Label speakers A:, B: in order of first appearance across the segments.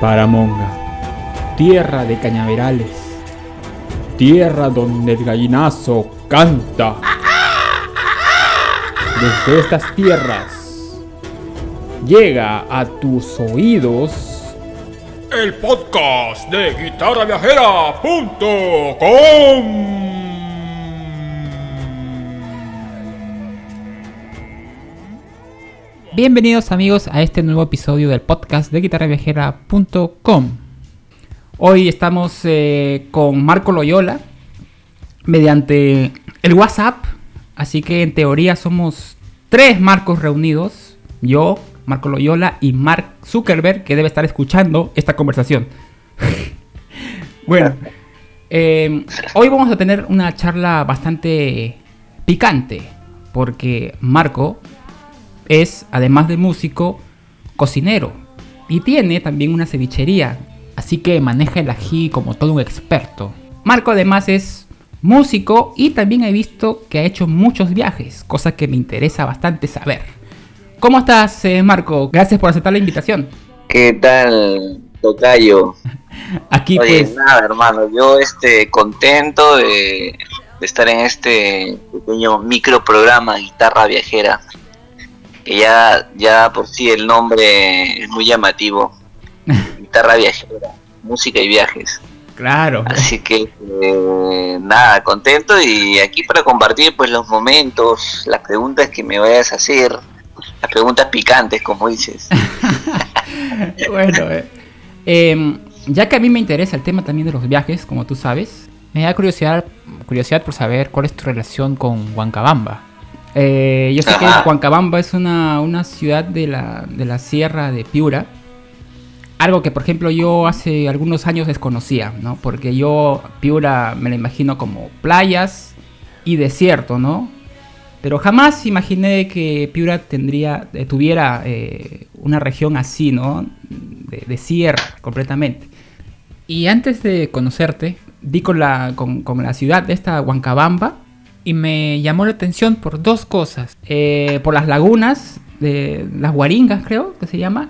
A: Paramonga, tierra de cañaverales, tierra donde el gallinazo canta. Desde estas tierras llega a tus oídos el podcast de guitarraviajera.com.
B: Bienvenidos amigos a este nuevo episodio del podcast de guitarraviajera.com. Hoy estamos eh, con Marco Loyola mediante el WhatsApp, así que en teoría somos tres Marcos reunidos, yo, Marco Loyola y Mark Zuckerberg, que debe estar escuchando esta conversación. bueno, eh, hoy vamos a tener una charla bastante picante, porque Marco es, además de músico, cocinero y tiene también una cevichería, así que maneja el ají como todo un experto. Marco además es músico y también he visto que ha hecho muchos viajes, cosa que me interesa bastante saber. ¿Cómo estás, eh, Marco? Gracias por aceptar la invitación.
C: ¿Qué tal, Tocayo?
B: Aquí
C: Oye,
B: pues...
C: nada, hermano, yo este, contento de, de estar en este pequeño microprograma Guitarra Viajera que ya, ya por sí el nombre es muy llamativo. Guitarra viajera, música y viajes.
B: Claro.
C: Así que eh, nada, contento y aquí para compartir pues los momentos, las preguntas que me vayas a hacer, las preguntas picantes como dices.
B: bueno, eh, em, ya que a mí me interesa el tema también de los viajes, como tú sabes, me da curiosidad, curiosidad por saber cuál es tu relación con Huancabamba. Eh, yo sé que Huancabamba es una, una ciudad de la, de la sierra de Piura. Algo que, por ejemplo, yo hace algunos años desconocía, ¿no? Porque yo Piura me la imagino como playas y desierto, ¿no? Pero jamás imaginé que Piura tendría, eh, tuviera eh, una región así, ¿no? De, de, sierra, completamente. Y antes de conocerte, vi con la, con, con la ciudad de esta Huancabamba, y me llamó la atención por dos cosas. Eh, por las lagunas, de las guaringas creo que se llama.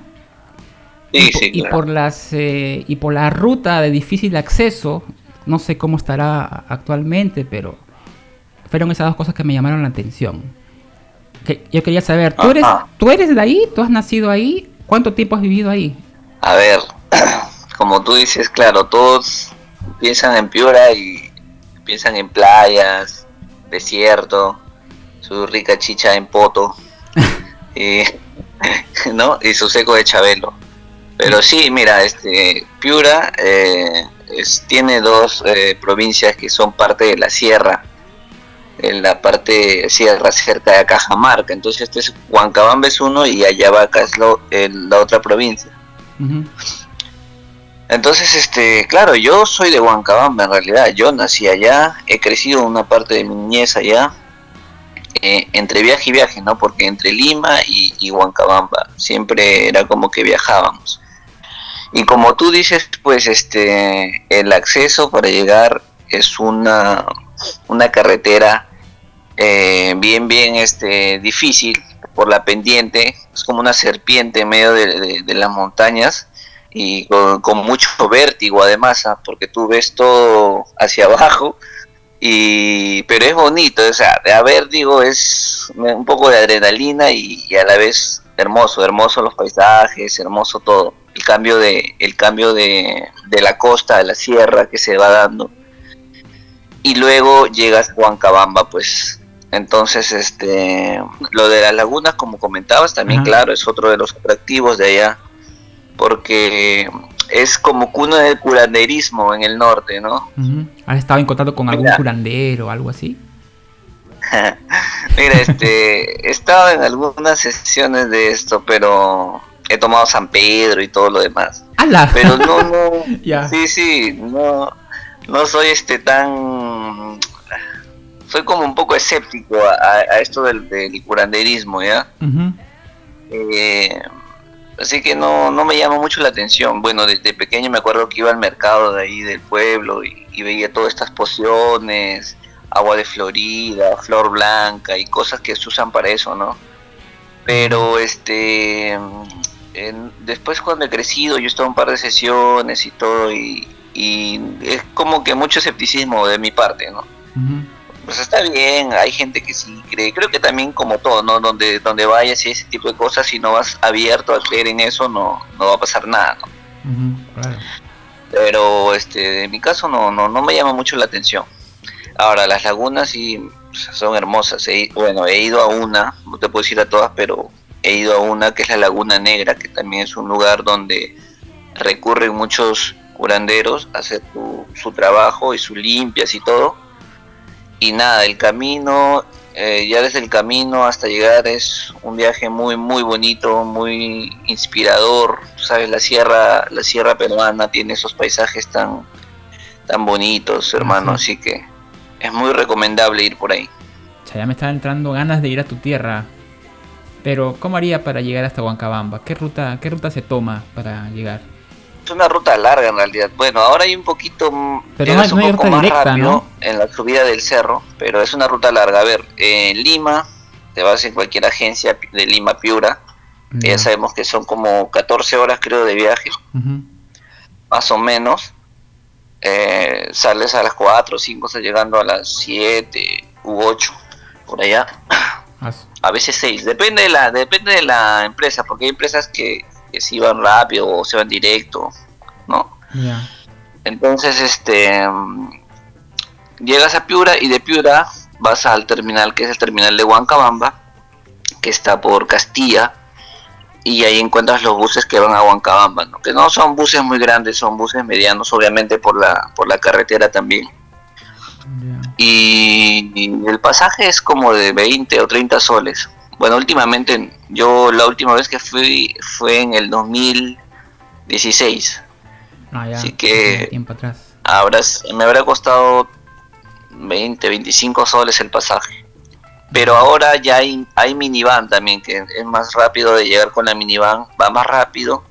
C: Sí,
B: y,
C: sí,
B: y
C: claro.
B: por las eh, y por la ruta de difícil acceso, no sé cómo estará actualmente, pero fueron esas dos cosas que me llamaron la atención. Que yo quería saber, ¿tú eres,
C: Ajá.
B: ¿tú eres de ahí? ¿Tú has nacido ahí? ¿Cuánto tiempo has vivido ahí?
C: A ver, como tú dices, claro, todos piensan en Piura y piensan en playas, desierto, su rica chicha en poto, y, ¿no? Y su seco de Chabelo. Pero sí, mira, este Piura eh, es- tiene dos eh, provincias que son parte de la sierra, en la parte sierra cerca de Cajamarca. Entonces este es Huancabamba es uno y Ayabaca es lo- el- la otra provincia. Entonces, este, claro, yo soy de Huancabamba en realidad, yo nací allá, he crecido una parte de mi niñez allá, eh, entre viaje y viaje, ¿no? Porque entre Lima y, Huancabamba siempre era como que viajábamos. Y como tú dices, pues este, el acceso para llegar es una, una carretera eh, bien, bien este, difícil por la pendiente, es como una serpiente en medio de las montañas y con, con mucho vértigo además, ¿ah? porque tú ves todo hacia abajo, y pero es bonito, o sea, de a vértigo es un poco de adrenalina y, y a la vez hermoso, hermoso los paisajes, hermoso todo, el cambio de, el cambio de, de la costa a la sierra que se va dando, y luego llegas a Huancabamba, pues. Entonces, este, lo de las lagunas, como comentabas, también, claro, es otro de los atractivos de allá, porque es como cuna del curanderismo en el norte, ¿no?
B: ¿Has estado en contacto con algún
C: Mira.
B: curandero o algo así?
C: Mira, este, he estado en algunas sesiones de esto, pero he tomado San Pedro y todo lo demás.
B: ¡Hala!
C: Pero no, no,
B: Ya.
C: sí, sí, no, no soy este tan, soy como un poco escéptico a, esto del, del curanderismo, ¿ya?
B: Ujú.
C: Eh, así que no, no me llama mucho la atención. Bueno, desde pequeño me acuerdo que iba al mercado de ahí del pueblo y, y veía todas estas pociones, agua de Florida, flor blanca y cosas que se usan para eso, ¿no? Pero este después cuando he crecido, yo he estado en un par de sesiones y todo, y, es como que mucho escepticismo de mi parte, ¿no? Pues está bien, hay gente que sí cree, creo que también como todo, ¿no? Donde, donde vayas y ese tipo de cosas, si no vas abierto a creer en eso, no, no va a pasar nada, ¿no? Pero este, en mi caso no, no, no me llama mucho la atención. Ahora, las lagunas sí son hermosas. bueno, he ido a una, no te puedo decir a todas, pero he ido a una que es la Laguna Negra, que también es un lugar donde recurren muchos curanderos a hacer su, trabajo y su limpias y todo. Y nada, el camino, eh, ya desde el camino hasta llegar es un viaje muy, muy bonito, muy inspirador. Sabes, la sierra, la sierra peruana tiene esos paisajes tan, tan bonitos, hermano, así que es muy recomendable ir por ahí.
B: ya me están entrando ganas de ir a tu tierra. Pero, ¿cómo haría para llegar hasta Huancabamba? ¿Qué ruta, qué ruta se toma para llegar?
C: Es una ruta larga en realidad. Bueno, ahora hay un poquito.
B: Pero no, hay, ruta directa, ¿no?
C: En la subida del cerro, pero es una ruta larga. A ver, en Lima, te vas en cualquier agencia de Lima Piura. ya sabemos que son como 14 horas, creo, de viaje. Más o menos. Eh, sales a las 4 o 5, estás llegando a las 7 u 8, por allá. A veces 6, depende de la depende de la empresa, porque hay empresas que, que si van rápido o se van directo, ¿no? Entonces, este llegas a Piura y de Piura vas al terminal que es el terminal de Huancabamba, que está por Castilla, y ahí encuentras los buses que van a Huancabamba, ¿no? que no son buses muy grandes, son buses medianos, obviamente por la, por la carretera también. Y, el pasaje es como de 20 o 30 soles. Bueno, últimamente, yo la última vez que fui fue en el 2016. Ah, ya, Así que
B: tiempo atrás.
C: me habrá costado 20, 25 soles el pasaje. Pero ahora ya hay, hay minivan también, que es más rápido de llegar con la minivan, va más rápido,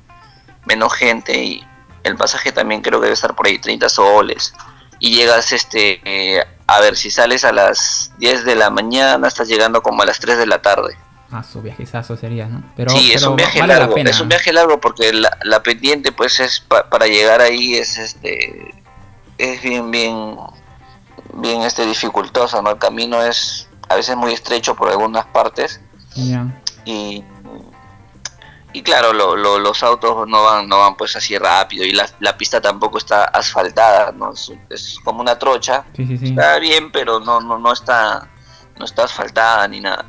C: menos gente y el pasaje también creo que debe estar por ahí 30 soles. Y llegas, este, eh, a ver, si sales a las 10 de la mañana, estás llegando como a las 3 de la tarde.
B: Ah, su viajezazo sería, ¿no? Pero,
C: sí, es un viaje largo, es un viaje largo porque la, la pendiente pues es para llegar ahí es este es bien bien bien este dificultosa, ¿no? El camino es a veces muy estrecho por algunas partes. Y, y claro, los autos no van, no van pues así rápido y la, pista tampoco está asfaltada, ¿no? Es, como una trocha. Está bien, pero no, no, no está, no está asfaltada ni nada.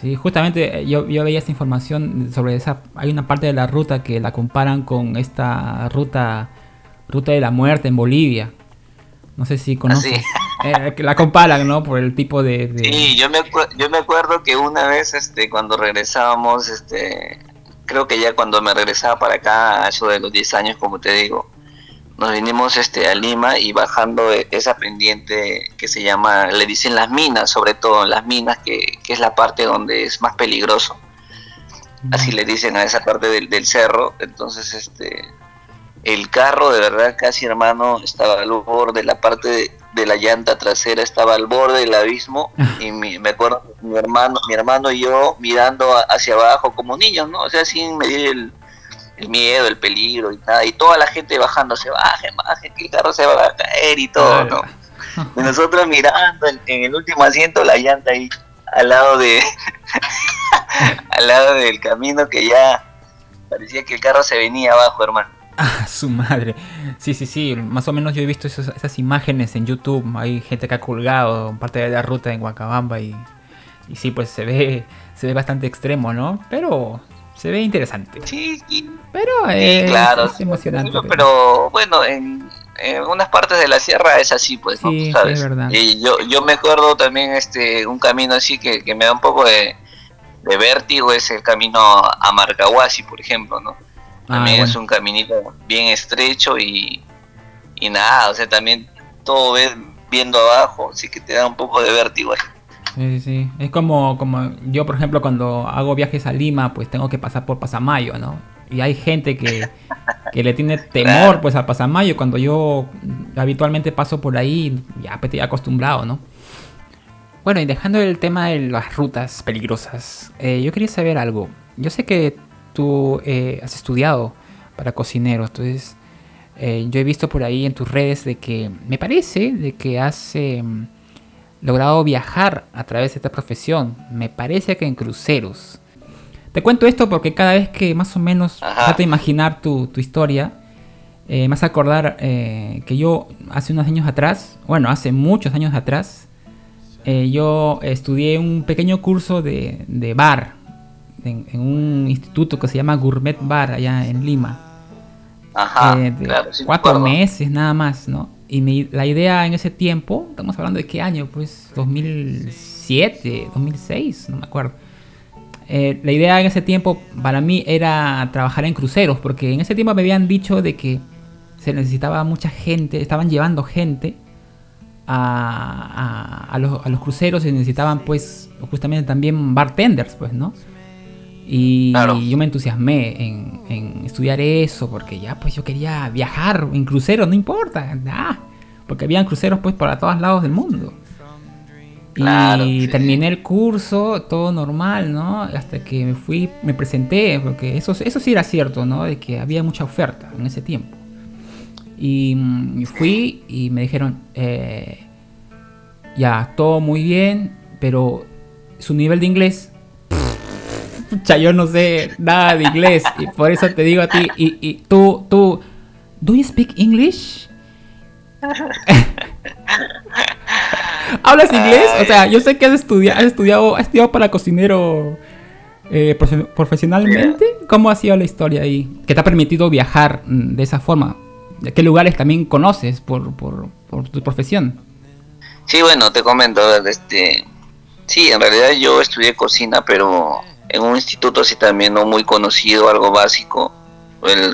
B: Sí, justamente eh, yo, yo veía esta información sobre esa. Hay una parte de la ruta que la comparan con esta ruta, ruta de la muerte en Bolivia. No sé si conoces. Eh, la comparan, ¿no? Por el tipo de...
C: Sí, yo me, yo me acuerdo que una vez, este, cuando regresábamos, este, creo que ya cuando me regresaba para acá, eso de los 10 años, como te digo, nos vinimos este, a Lima y bajando e, esa pendiente que se llama, le dicen las minas, sobre todo las minas, que, que es la parte donde es más peligroso. Así le dicen a esa parte del, del cerro. Entonces, este, el carro de verdad casi hermano estaba al borde, la parte de, la llanta trasera estaba al borde del abismo y me acuerdo mi hermano, mi hermano y yo mirando hacia abajo como niños, ¿no? O sea, sin medir el, miedo, el peligro y nada, y toda la gente bajándose, baje, baje, que el carro se va a caer y todo, ¿no? Y nosotros mirando en, en, el último asiento la llanta ahí al lado de al lado del camino que ya parecía que el carro se venía abajo, hermano.
B: Ah, su madre. Sí, sí, sí. Más o menos yo he visto esas imágenes en YouTube. Hay gente que ha colgado parte de la ruta en Huacabamba y, y sí, pues se ve, se ve bastante extremo, ¿no? Pero se ve interesante.
C: Sí.
B: Pero es,
C: claro,
B: emocionante.
C: pero, bueno, en, en, unas partes de la sierra es así, pues, ¿no? Sí, ¿sabes? es verdad. Y yo, yo me acuerdo también este un camino así que, que me da un poco de, de vértigo, es el camino a Marcahuasi, por ejemplo, ¿no? También ah, es un caminito bien estrecho y, y nada, o sea, también todo ves viendo abajo, así que te da un poco de vértigo ahí.
B: Sí, sí, es como, como yo, por ejemplo, cuando hago viajes a Lima, pues tengo que pasar por Pasamayo, ¿no? Y hay gente que, que le tiene temor pues al Pasamayo, cuando yo habitualmente paso por ahí, ya pues, estoy acostumbrado, ¿no? Bueno, y dejando el tema de las rutas peligrosas, eh, yo quería saber algo. Yo sé que tú eh, has estudiado para cocinero. Entonces, eh, yo he visto por ahí en tus redes de que me parece de que has em, logrado viajar a través de esta profesión. Me parece que en cruceros. Te cuento esto porque cada vez que más o menos trato de imaginar tu, tu historia, eh, me hace acordar eh, que yo hace unos años atrás, bueno, hace muchos años atrás, yo estudié un pequeño curso de, de bar en, un instituto que se llama Gourmet Bar allá en Lima.
C: Ajá,
B: cuatro meses nada más, ¿no? Y la idea en ese tiempo, estamos hablando de qué año, pues 2007, 2006, no me acuerdo eh, la idea en ese tiempo para mí era trabajar en cruceros, porque en ese tiempo me habían dicho de que se necesitaba mucha gente, estaban llevando gente a, los, cruceros y necesitaban pues justamente también bartenders, pues, ¿no? Y yo me entusiasmé en, estudiar eso, porque ya pues yo quería viajar en cruceros, no importa, porque habían cruceros pues para todos lados del mundo y terminé el curso, todo normal, ¿no? Hasta que me fui, me presenté, porque eso, eso sí era cierto, ¿no? De que había mucha oferta en ese tiempo. Y mm, fui y me dijeron, eh, ya, todo muy bien, pero su nivel de inglés, ya yo no sé nada de inglés, y por eso te digo a ti, y, y tú, tú, ¿do you speak English? ¿Hablas inglés? O sea, yo sé que has estudiado, has estudiado, has estudiado para cocinero eh, profesionalmente. ¿Cómo ha sido la historia ahí? ¿Qué te ha permitido viajar mm, de esa forma? ¿De qué lugares también conoces por, por, tu profesión?
C: Sí, bueno, te comento, este, sí, en realidad yo estudié cocina, pero en un instituto así también no muy conocido, algo básico,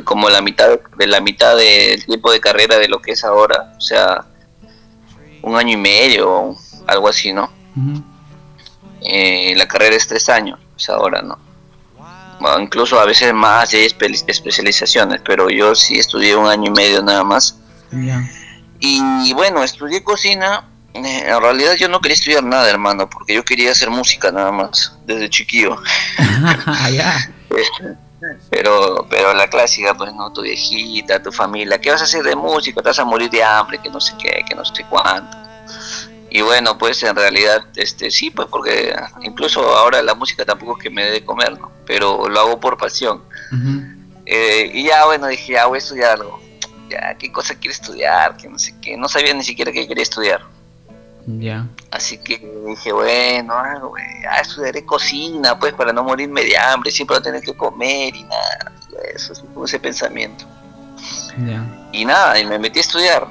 C: como la mitad de la mitad del tiempo de carrera de lo que es ahora, o sea, un año y medio, algo así, ¿no? Eh, la carrera es tres años, pues ahora, ¿no? incluso a veces más hay especializaciones, pero yo sí estudié un año y medio nada más. Y, bueno, estudié cocina. Eh, en realidad yo no quería estudiar nada, hermano, porque yo quería hacer música nada más, desde chiquillo. pero pero la clásica pues no tu viejita tu familia qué vas a hacer de música te vas a morir de hambre que no sé qué que no sé cuánto. Y bueno pues en realidad este sí pues porque incluso ahora la música tampoco es que me dé de comer no pero lo hago por pasión. Eh, y ya bueno dije ya voy a estudiar algo. Ya qué cosa quiero estudiar que no sé qué. No sabía ni siquiera qué quería estudiar
B: ya.
C: Así que dije, bueno, estudiaré cocina, pues, para no morirme de hambre, siempre voy a tener que comer y nada. Eso, ese pensamiento. Y nada, y me metí a estudiar.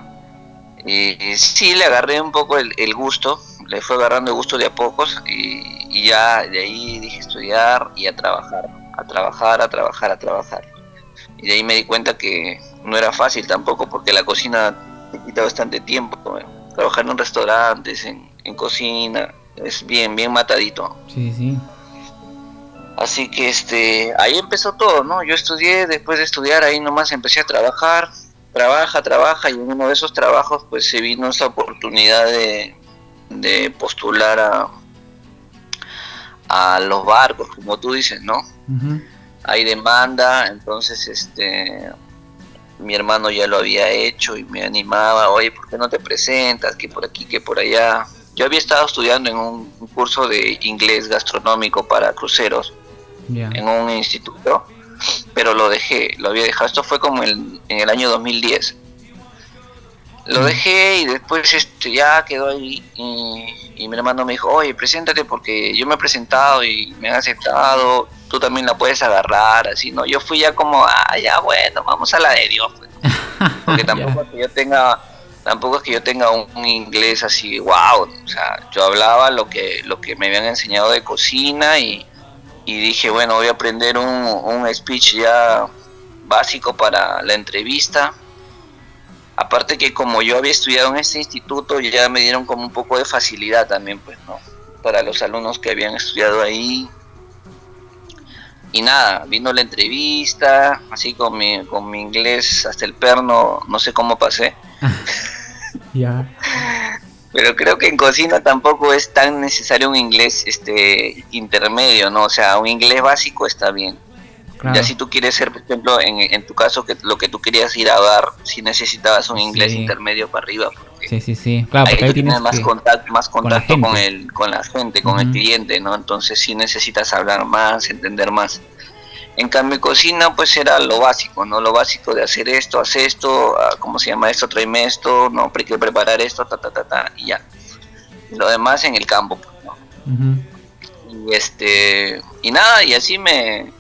C: Y, sí, le agarré un poco el, gusto, le fue agarrando el gusto de a pocos, y, y ya de ahí dije estudiar y a trabajar, a trabajar, a trabajar, a trabajar. Y de ahí me di cuenta que no era fácil tampoco, porque la cocina te quita bastante tiempo trabajar en restaurantes, en, en cocina, es bien, bien matadito.
B: Sí, sí.
C: Así que este, ahí empezó todo, ¿no? Yo estudié, después de estudiar ahí nomás empecé a trabajar, trabaja, trabaja, y en uno de esos trabajos pues se vino esa oportunidad de, de postular a, a los barcos, como tú dices, ¿no? Hay demanda, entonces este mi hermano ya lo había hecho y me animaba, oye, ¿por qué no te presentas? Que por aquí, que por allá. Yo había estado estudiando en un, curso de inglés gastronómico para cruceros en un instituto, pero lo dejé, lo había dejado. Esto fue como en el año 2010. Lo mm. dejé y después este, ya quedó ahí y, mi hermano me dijo, oye, preséntate porque yo me he presentado y me han aceptado tú también la puedes agarrar, así, ¿no? Yo fui ya como, ah, ya bueno, vamos a la de Dios, pues. Porque tampoco es que yo tenga, tampoco es que yo tenga un, inglés así, wow, o sea, yo hablaba lo que, lo que me habían enseñado de cocina y, dije, bueno, voy a aprender un, un speech ya básico para la entrevista. Aparte que como yo había estudiado en este instituto, ya me dieron como un poco de facilidad también, pues, ¿no? Para los alumnos que habían estudiado ahí, y nada, vino la entrevista, así con mi, con mi inglés hasta el perno, no sé cómo pasé.
B: ya.
C: Pero creo que en cocina tampoco es tan necesario un inglés este intermedio, ¿no? O sea, un inglés básico está bien. Ya si tú quieres ser, por ejemplo, en, en, tu caso, que lo que tú querías ir a dar, si necesitabas un inglés intermedio para arriba.
B: Sí, sí, sí. Claro,
C: ahí tú tienes más contacto, más contacto con, el, con la gente, con el cliente, ¿no? Entonces sí necesitas hablar más, entender más. En cambio, cocina, pues era lo básico, ¿no? Lo básico de hacer esto, hacer esto, ah, ¿cómo se llama esto? Tráeme esto, no, hay que preparar esto, ta, ta, ta, ta, y ya. Lo demás en el campo, pues, ¿no? Y este, y nada, y así me,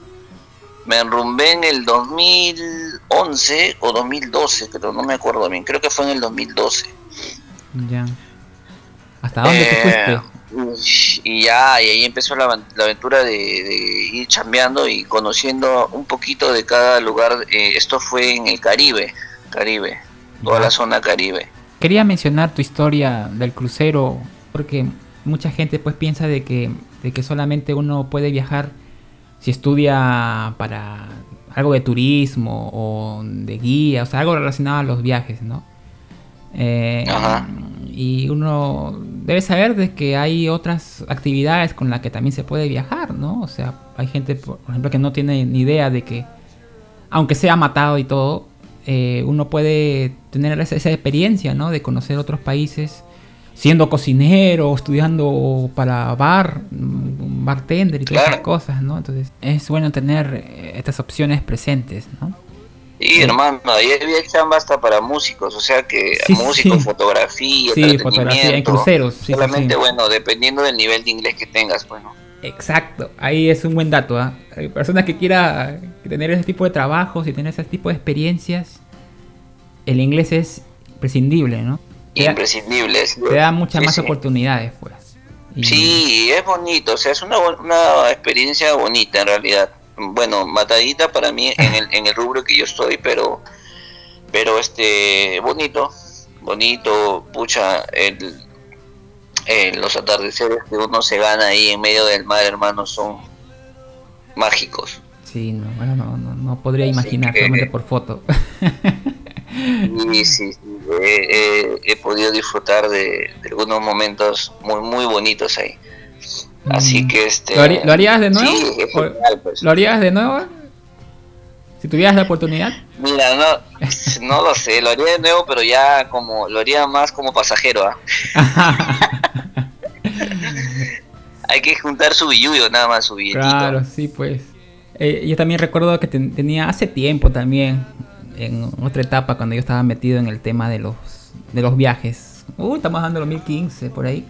C: me enrumbé en el 2011 o 2012, pero no me acuerdo bien, creo que fue en el 2012.
B: Ya. ¿Hasta dónde te fuiste?
C: Eh, y ya, y ahí empezó la, aventura de, ir chambeando y conociendo un poquito de cada lugar. Eh, esto fue en el Caribe, Caribe, toda la zona Caribe.
B: Quería mencionar tu historia del crucero, porque mucha gente pues piensa de que, de que solamente uno puede viajar si estudia para algo de turismo o de guía, o sea, algo relacionado a los viajes, ¿no? Eh, y uno debe saber de que hay otras actividades con las que también se puede viajar, ¿no? O sea, hay gente, por ejemplo, que no tiene ni idea de que, aunque sea matado y todo, eh, uno puede tener esa, esa, experiencia, ¿no? De conocer otros países siendo cocinero, estudiando para bar, bartender y todas esas cosas, ¿no? Entonces es bueno tener eh, estas opciones presentes, ¿no?
C: Sí, hermano, ahí había chamba hasta para músicos, o sea que músicos, fotografía,
B: sí, fotografía en cruceros.
C: solamente, bueno, dependiendo del nivel de inglés que tengas, bueno.
B: Exacto, ahí es un buen dato. ¿ah? Hay personas que quieran tener ese tipo de trabajos y tener ese tipo de experiencias, el inglés es prescindible, ¿no?
C: imprescindible.
B: Te da muchas más oportunidades, pues.
C: Sí, es bonito, o sea, es una, una experiencia bonita en realidad. Bueno, matadita para mí en el, en el rubro que yo estoy, pero, pero este, bonito, bonito, pucha, el, los atardeceres que uno se gana ahí en medio del mar, hermano, son mágicos.
B: Sí, no, bueno, no, no, podría imaginar, solamente por foto.
C: Sí, sí, he, podido disfrutar de, algunos momentos muy, muy bonitos ahí. Así mm. que este.
B: ¿Lo, harías de nuevo? Pues. ¿Lo harías de nuevo? Si tuvieras la oportunidad.
C: Mira, no, no lo sé, lo haría de nuevo, pero ya como, lo haría más como pasajero, ¿ah? Hay que juntar su billuyo, nada más su billetito.
B: Claro, sí, pues. Eh, yo también recuerdo que tenía hace tiempo también en otra etapa cuando yo estaba metido en el tema de los, de los viajes. Uy, estamos hablando de 2015, por ahí.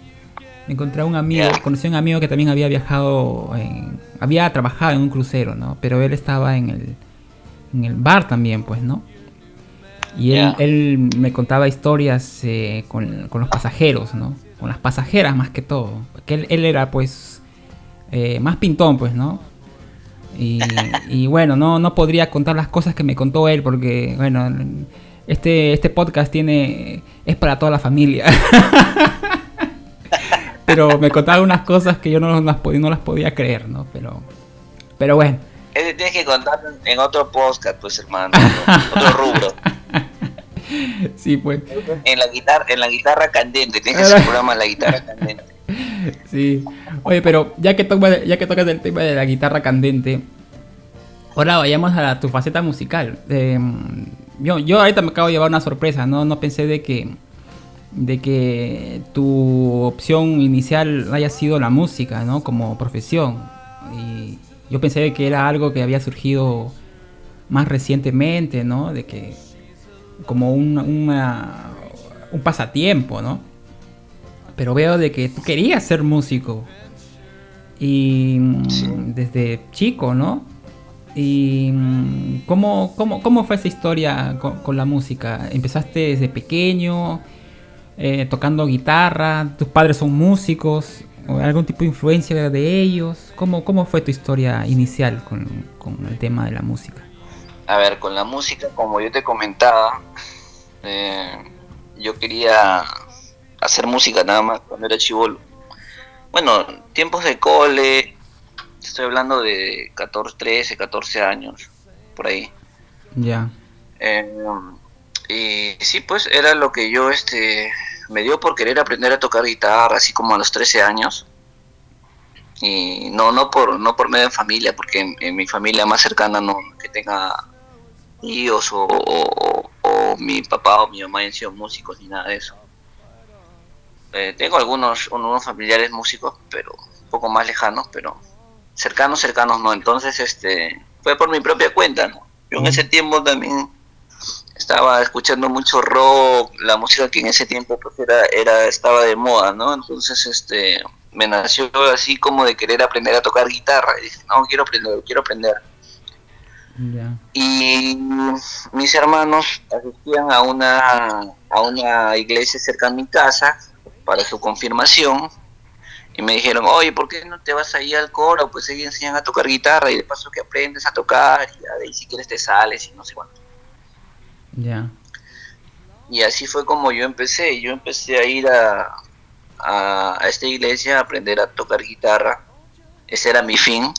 B: Me encontré a un amigo, conocí a un amigo que también había viajado, había trabajado en un crucero, ¿no? Pero él estaba en el, en el bar también, pues, ¿no? Y él, él me contaba historias eh, con, con, los pasajeros, ¿no? Con las pasajeras más que todo. Porque él, él era, pues, eh, más pintón, pues, ¿no? Y, bueno, no, no podría contar las cosas que me contó él porque, bueno, este, este podcast tiene es para toda la familia. pero me contaba unas cosas que yo no las, podía, no las podía creer, ¿no? Pero, pero bueno.
C: tienes que contar en otro podcast, pues hermano, otro rubro.
B: Sí, pues.
C: En la guitarra, en la guitarra candente, tienes que hacer programa en la guitarra candente.
B: Sí. Oye, pero ya que, ya que tocas el tema de la guitarra candente, ahora vayamos a tu faceta musical. Em, yo, yo ahorita me acabo de llevar una sorpresa, ¿no? No pensé de que, de que tu opción inicial haya sido la música, ¿no? Como profesión. Y yo pensé que era algo que había surgido más recientemente, ¿no? De que como un, un pasatiempo, ¿no? pero veo de que tú querías ser músico. Y desde chico, ¿no? ¿Y ¿cómo, cómo, cómo fue esa historia con, la música? ¿Empezaste desde pequeño, eh, tocando guitarra? ¿Tus padres son músicos? ¿O algún tipo de influencia de ellos? ¿Cómo, cómo fue tu historia inicial con, con el tema de la música?
C: A ver, con la música, como yo te comentaba, eh, yo quería hacer música nada más cuando era chivolo. Bueno, tiempos de cole, estoy hablando de 14, 13, 14 años, por ahí.
B: Ya.
C: Em, y sí, pues era lo que yo este me dio por querer aprender a tocar guitarra, así como a los 13 años. Y no, no por, no por medio de familia, porque en, mi familia más cercana no que tenga tíos o, o, mi papá o mi mamá han sido músicos ni nada de eso. Eh, tengo algunos, unos familiares músicos, pero un poco más lejanos, pero cercanos, cercanos no. Entonces, este, fue por mi propia cuenta, ¿no? Yo en ese tiempo también estaba escuchando mucho rock, la música que en ese tiempo pues era, era estaba de moda, ¿no? Entonces, este, me nació así como de querer aprender a tocar guitarra. Y dije, no, quiero aprender, quiero aprender. Y mis hermanos asistían a una, a una iglesia cerca de mi casa para su confirmación y me dijeron, oye, ¿por qué no te vas ahí al coro? Pues ahí enseñan a tocar guitarra y de paso que aprendes a tocar y si quieres te sales y no sé cuánto.
B: Ya.
C: Y así fue como yo empecé. Yo empecé a ir a, a, esta iglesia a aprender a tocar guitarra. Ese era mi fin.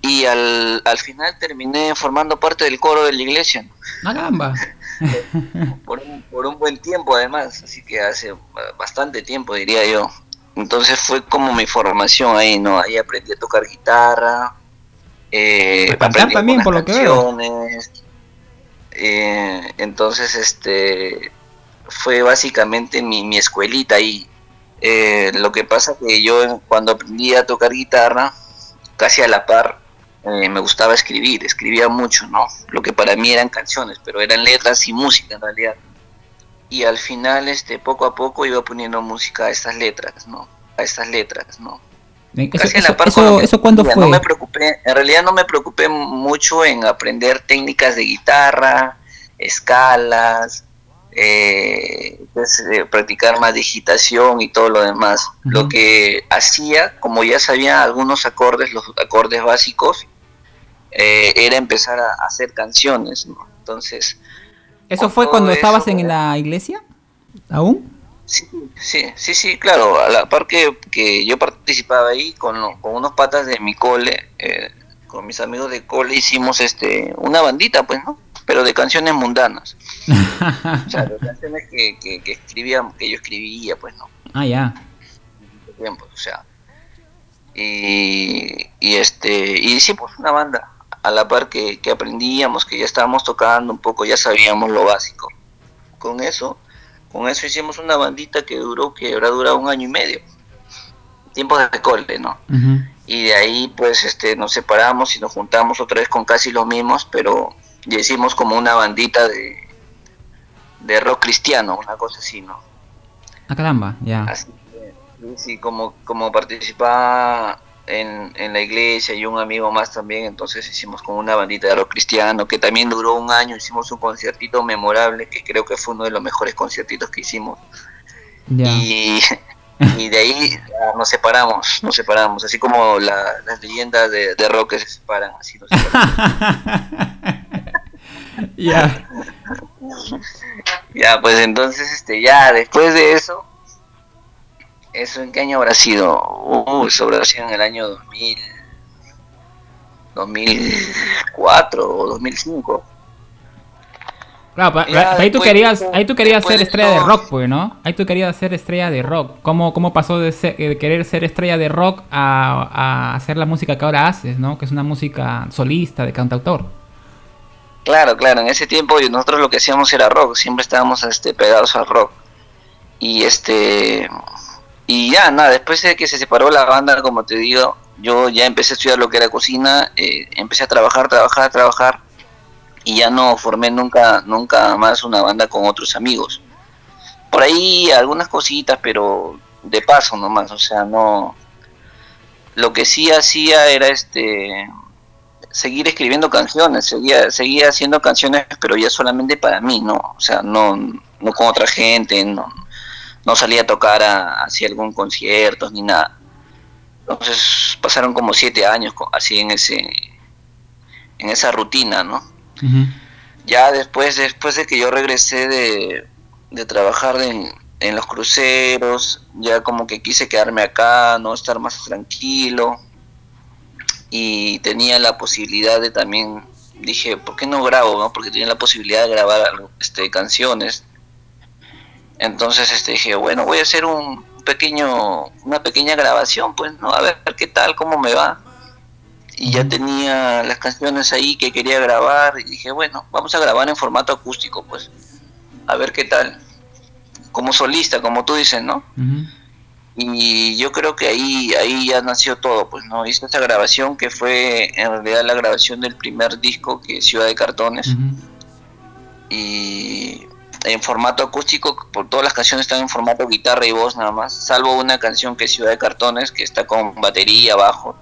C: Y al, al final terminé formando parte del coro de la iglesia.
B: ¡Caramba!
C: por, un, por un buen tiempo además, así que hace bastante tiempo diría yo. Entonces fue como mi formación ahí, ¿no? Ahí aprendí a tocar guitarra.
B: Eh, también, por lo que veo.
C: Eh, entonces, este, fue básicamente mi, mi escuelita ahí. Eh, lo que pasa que yo cuando aprendí a tocar guitarra, casi a la par, eh, me gustaba escribir, escribía mucho, ¿no? Lo que para mí eran canciones, pero eran letras y música en realidad. Y al final, este, poco a poco iba poniendo música a estas letras, ¿no? A estas letras, ¿no?
B: A la par eso, eso cuándo fue?
C: No me preocupé, en realidad no me preocupé mucho en aprender técnicas de guitarra, escalas, eh, pues, eh, practicar más digitación y todo lo demás. Lo que hacía, como ya sabía algunos acordes, los acordes básicos, eh, era empezar a hacer canciones, Entonces...
B: ¿Eso fue cuando estabas en la iglesia? ¿Aún?
C: Sí, sí, sí, sí, claro. A la par que, yo participaba ahí con, con, unos patas de mi cole, con mis amigos de cole, hicimos este una bandita, pues, ¿no? pero de canciones mundanas. o sea, de canciones que, que, que, escribía, que yo escribía, pues no.
B: Ah, ya.
C: Tiempo, o sea. Y, y este, y sí, pues una banda, a la par que, que aprendíamos, que ya estábamos tocando un poco, ya sabíamos lo básico. Con eso, con eso hicimos una bandita que duró, que habrá durado un año y medio. Tiempos de cole, ¿no? Y de ahí, pues, este, nos separamos y nos juntamos otra vez con casi los mismos, pero hicimos como una bandita de, de rock cristiano, una cosa así, ¿no?
B: Ah, caramba, ya.
C: Así sí, como, como participaba en, en, la iglesia y un amigo más también, entonces hicimos como una bandita de rock cristiano que también duró un año, hicimos un conciertito memorable que creo que fue uno de los mejores conciertitos que hicimos. Y, y, de ahí nos separamos, nos separamos, así como las leyendas de, de rock que se separan, así nos separamos.
B: Ya.
C: ya, pues entonces, este, ya después de eso, ¿eso en qué año habrá sido? Uh, eso habrá sido en el año 2000, 2004 o 2005.
B: Claro, ahí tú querías, ahí tú querías ser estrella de rock, pues, ¿no? Ahí tú querías ser estrella de rock. ¿Cómo, cómo pasó de, de querer ser estrella de rock a, a, hacer la música que ahora haces, ¿no? Que es una música solista, de cantautor.
C: Claro, claro, en ese tiempo nosotros lo que hacíamos era rock, siempre estábamos este, pegados al rock. Y este y ya, nada, después de que se separó la banda, como te digo, yo ya empecé a estudiar lo que era cocina, eh, empecé a trabajar, trabajar, trabajar, y ya no formé nunca, nunca más una banda con otros amigos. Por ahí algunas cositas, pero de paso nomás, o sea, no... Lo que sí hacía era este seguir escribiendo canciones, seguía, seguía haciendo canciones, pero ya solamente para mí, ¿no? O sea, no, no con otra gente, no, no salía a tocar a, hacia algún concierto ni nada. Entonces pasaron como siete años así en ese en esa rutina, ¿no? Ya después, después de que yo regresé de, de trabajar en, en los cruceros, ya como que quise quedarme acá, no estar más tranquilo. Y tenía la posibilidad de también dije por qué no grabo no porque tenía la posibilidad de grabar este canciones entonces este dije bueno voy a hacer un pequeño, una pequeña grabación, pues, ¿no? A ver qué tal, cómo me va. Y ya tenía las canciones ahí que quería grabar y dije, bueno, vamos a grabar en formato acústico, pues, a ver qué tal. Como solista, como tú dices, ¿no? Y yo creo que ahí, ahí ya nació todo, pues, ¿no? Hice esta grabación que fue en realidad la grabación del primer disco que es Ciudad de Cartones. Y en formato acústico, por todas las canciones están en formato guitarra y voz nada más, salvo una canción que es Ciudad de Cartones, que está con batería, bajo,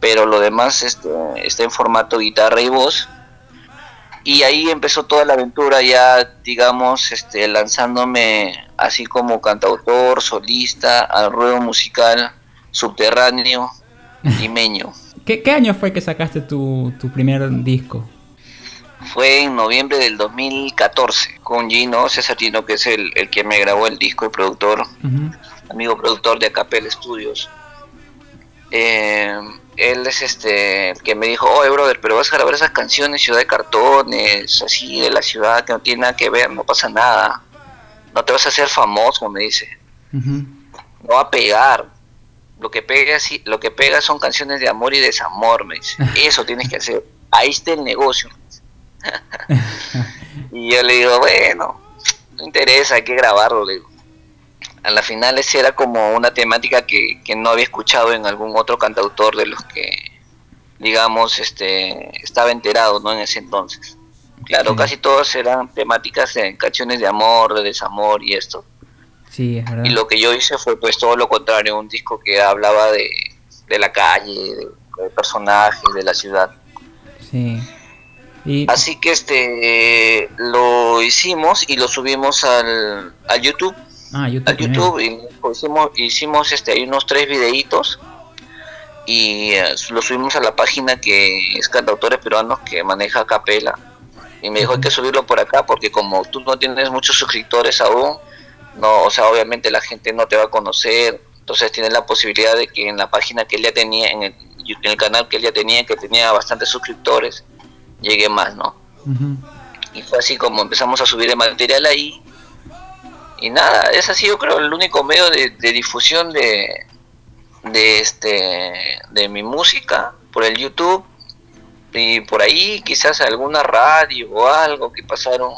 C: pero lo demás este, está en formato guitarra y voz. Y ahí empezó toda la aventura ya, digamos, este, lanzándome así como cantautor, solista, al ruedo musical, subterráneo, limeño.
B: ¿Qué, ¿Qué año fue que sacaste tu, tu primer disco?
C: Fue en noviembre del 2014 con Gino, César Gino, que es el, que me grabó el disco, el productor, amigo productor de Acapel Studios. Eh, él es este el que me dijo, oye brother, pero vas a grabar esas canciones, Ciudad de Cartones, así de la ciudad que no tiene nada que ver, no pasa nada, no te vas a hacer famoso, me dice, no va a pegar, lo que pega lo que pega son canciones de amor y desamor, me dice, eso tienes que hacer, ahí está el negocio. y yo le digo, bueno, no interesa, hay que grabarlo, le digo. A la final esa era como una temática que, no había escuchado en algún otro cantautor de los que, digamos, este estaba enterado, ¿no? En ese entonces. Claro, casi todos eran temáticas de canciones de amor, de desamor y esto.
B: Sí,
C: Y lo que yo hice fue pues todo lo contrario, un disco que hablaba de, de la calle, de personajes, de la ciudad.
B: Sí.
C: Así que este lo hicimos y lo subimos al, a YouTube.
B: Ah, YouTube.
C: Al YouTube y hicimos, hicimos este, hay unos tres videitos y eh, lo subimos a la página que es Cantautores Peruanos que maneja Capela. Y me dijo hay que subirlo por acá porque como tú no tienes muchos suscriptores aún, no, o sea, obviamente la gente no te va a conocer, entonces tienes la posibilidad de que en la página que él ya tenía, en el, en el canal que él ya tenía, que tenía bastantes suscriptores, llegué más, ¿no? Y fue así como empezamos a subir el material ahí. Y nada, es así yo creo el único medio de, difusión de, de, este, de mi música por el YouTube. Y por ahí quizás alguna radio o algo que pasaron